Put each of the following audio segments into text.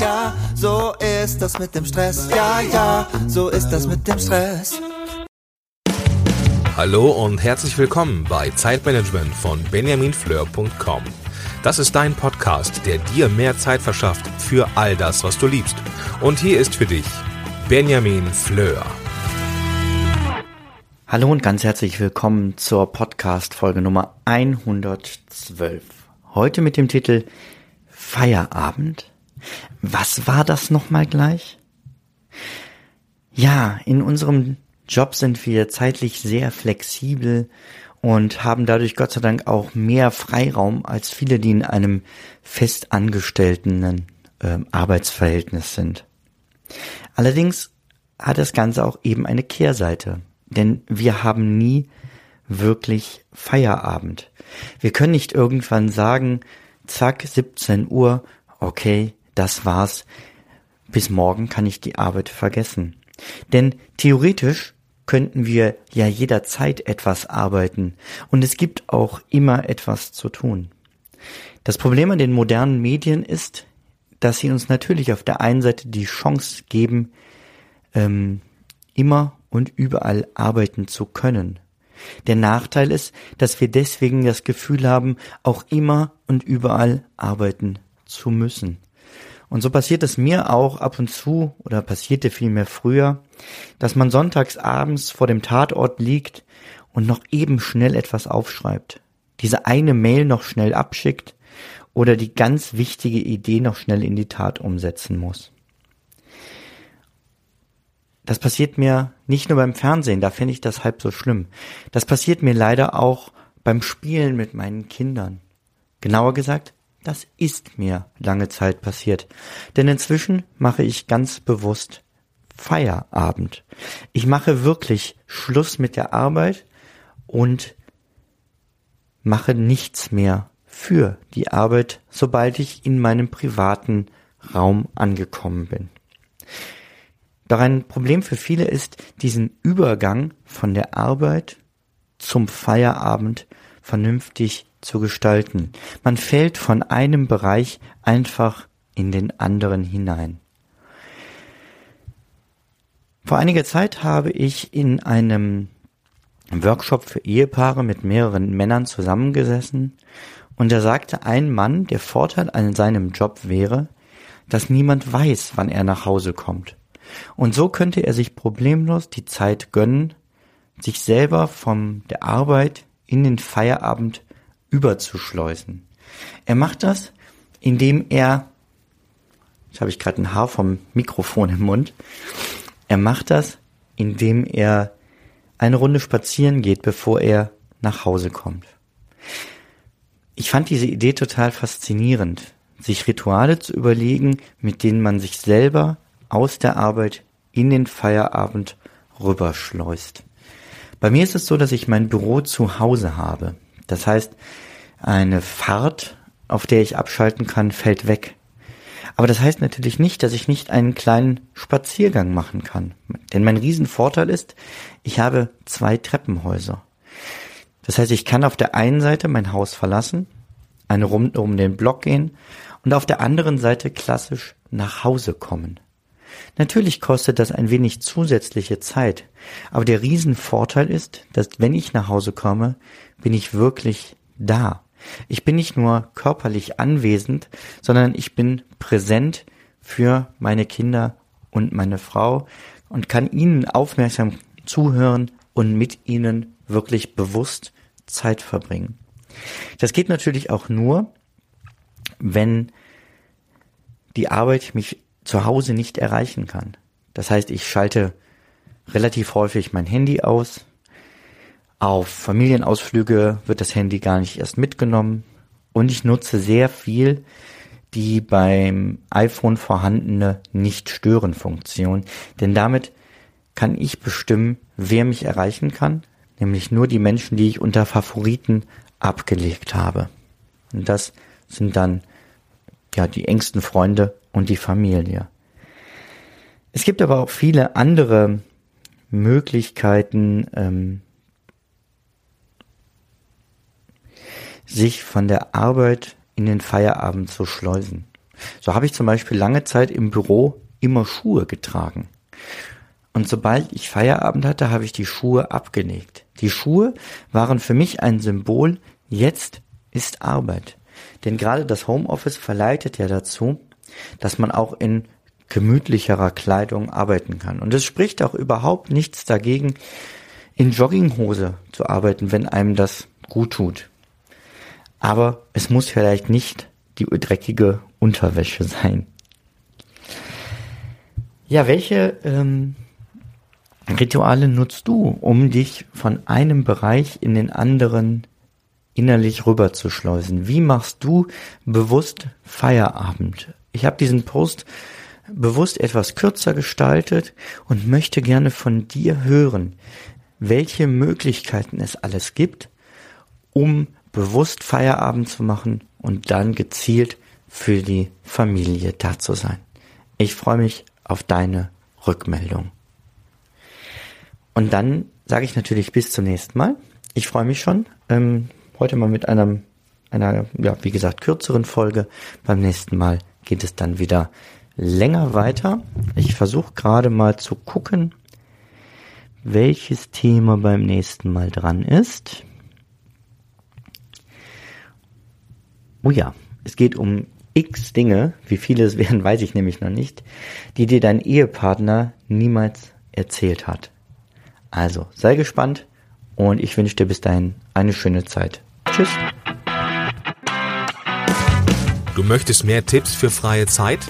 ja, so ist das mit dem Stress. Ja, ja, so ist das mit dem Stress. Hallo und herzlich willkommen bei Zeitmanagement von benjaminfleur.com. Das ist dein Podcast, der dir mehr Zeit verschafft für all das, was du liebst. Und hier ist für dich Benjamin Fleur. Hallo und ganz herzlich willkommen zur Podcast-Folge Nummer 112. Heute mit dem Titel Feierabend. Was war das nochmal gleich? Ja, in unserem Job sind wir zeitlich sehr flexibel und haben dadurch Gott sei Dank auch mehr Freiraum als viele, die in einem festangestellten äh, Arbeitsverhältnis sind. Allerdings hat das Ganze auch eben eine Kehrseite, denn wir haben nie wirklich Feierabend. Wir können nicht irgendwann sagen, zack, 17 Uhr, okay, das war's, bis morgen kann ich die Arbeit vergessen. Denn theoretisch könnten wir ja jederzeit etwas arbeiten und es gibt auch immer etwas zu tun. Das Problem an den modernen Medien ist, dass sie uns natürlich auf der einen Seite die Chance geben, ähm, immer und überall arbeiten zu können. Der Nachteil ist, dass wir deswegen das Gefühl haben, auch immer und überall arbeiten zu müssen. Und so passiert es mir auch ab und zu oder passierte vielmehr früher, dass man sonntags abends vor dem Tatort liegt und noch eben schnell etwas aufschreibt, diese eine Mail noch schnell abschickt oder die ganz wichtige Idee noch schnell in die Tat umsetzen muss. Das passiert mir nicht nur beim Fernsehen, da finde ich das halb so schlimm. Das passiert mir leider auch beim Spielen mit meinen Kindern. Genauer gesagt, das ist mir lange Zeit passiert. Denn inzwischen mache ich ganz bewusst Feierabend. Ich mache wirklich Schluss mit der Arbeit und mache nichts mehr für die Arbeit, sobald ich in meinem privaten Raum angekommen bin. Doch ein Problem für viele ist, diesen Übergang von der Arbeit zum Feierabend vernünftig zu gestalten. Man fällt von einem Bereich einfach in den anderen hinein. Vor einiger Zeit habe ich in einem Workshop für Ehepaare mit mehreren Männern zusammengesessen und da sagte ein Mann, der Vorteil an seinem Job wäre, dass niemand weiß, wann er nach Hause kommt. Und so könnte er sich problemlos die Zeit gönnen, sich selber von der Arbeit in den Feierabend überzuschleusen. Er macht das, indem er, jetzt habe ich gerade ein Haar vom Mikrofon im Mund, er macht das, indem er eine Runde spazieren geht, bevor er nach Hause kommt. Ich fand diese Idee total faszinierend, sich Rituale zu überlegen, mit denen man sich selber aus der Arbeit in den Feierabend rüberschleust. Bei mir ist es so, dass ich mein Büro zu Hause habe. Das heißt, eine Fahrt, auf der ich abschalten kann, fällt weg. Aber das heißt natürlich nicht, dass ich nicht einen kleinen Spaziergang machen kann. Denn mein Riesenvorteil ist, ich habe zwei Treppenhäuser. Das heißt, ich kann auf der einen Seite mein Haus verlassen, eine Runde um den Block gehen und auf der anderen Seite klassisch nach Hause kommen. Natürlich kostet das ein wenig zusätzliche Zeit, aber der Riesenvorteil ist, dass wenn ich nach Hause komme, bin ich wirklich da. Ich bin nicht nur körperlich anwesend, sondern ich bin präsent für meine Kinder und meine Frau und kann ihnen aufmerksam zuhören und mit ihnen wirklich bewusst Zeit verbringen. Das geht natürlich auch nur, wenn die Arbeit mich zu Hause nicht erreichen kann. Das heißt, ich schalte relativ häufig mein Handy aus. Auf Familienausflüge wird das Handy gar nicht erst mitgenommen. Und ich nutze sehr viel die beim iPhone vorhandene Nicht-Stören-Funktion. Denn damit kann ich bestimmen, wer mich erreichen kann. Nämlich nur die Menschen, die ich unter Favoriten abgelegt habe. Und das sind dann ja die engsten Freunde und die Familie. Es gibt aber auch viele andere Möglichkeiten, ähm, sich von der Arbeit in den Feierabend zu schleusen. So habe ich zum Beispiel lange Zeit im Büro immer Schuhe getragen. Und sobald ich Feierabend hatte, habe ich die Schuhe abgelegt. Die Schuhe waren für mich ein Symbol, jetzt ist Arbeit. Denn gerade das Homeoffice verleitet ja dazu, dass man auch in gemütlicherer Kleidung arbeiten kann. Und es spricht auch überhaupt nichts dagegen, in Jogginghose zu arbeiten, wenn einem das gut tut. Aber es muss vielleicht nicht die dreckige Unterwäsche sein. Ja, welche ähm, Rituale nutzt du, um dich von einem Bereich in den anderen innerlich rüberzuschleusen? Wie machst du bewusst Feierabend? Ich habe diesen Post bewusst etwas kürzer gestaltet und möchte gerne von dir hören, welche Möglichkeiten es alles gibt, um bewusst Feierabend zu machen und dann gezielt für die Familie da zu sein. Ich freue mich auf deine Rückmeldung. Und dann sage ich natürlich bis zum nächsten Mal. Ich freue mich schon. Ähm, heute mal mit einem, einer, ja, wie gesagt, kürzeren Folge. Beim nächsten Mal geht es dann wieder länger weiter. Ich versuche gerade mal zu gucken, welches Thema beim nächsten Mal dran ist. Oh ja, es geht um x Dinge, wie viele es werden, weiß ich nämlich noch nicht, die dir dein Ehepartner niemals erzählt hat. Also, sei gespannt und ich wünsche dir bis dahin eine schöne Zeit. Tschüss. Du möchtest mehr Tipps für freie Zeit?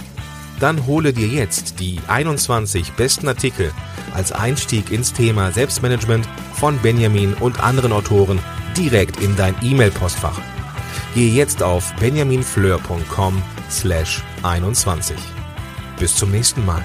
Dann hole dir jetzt die 21 besten Artikel als Einstieg ins Thema Selbstmanagement von Benjamin und anderen Autoren direkt in dein E-Mail-Postfach. Gehe jetzt auf benjaminfleur.com slash 21. Bis zum nächsten Mal.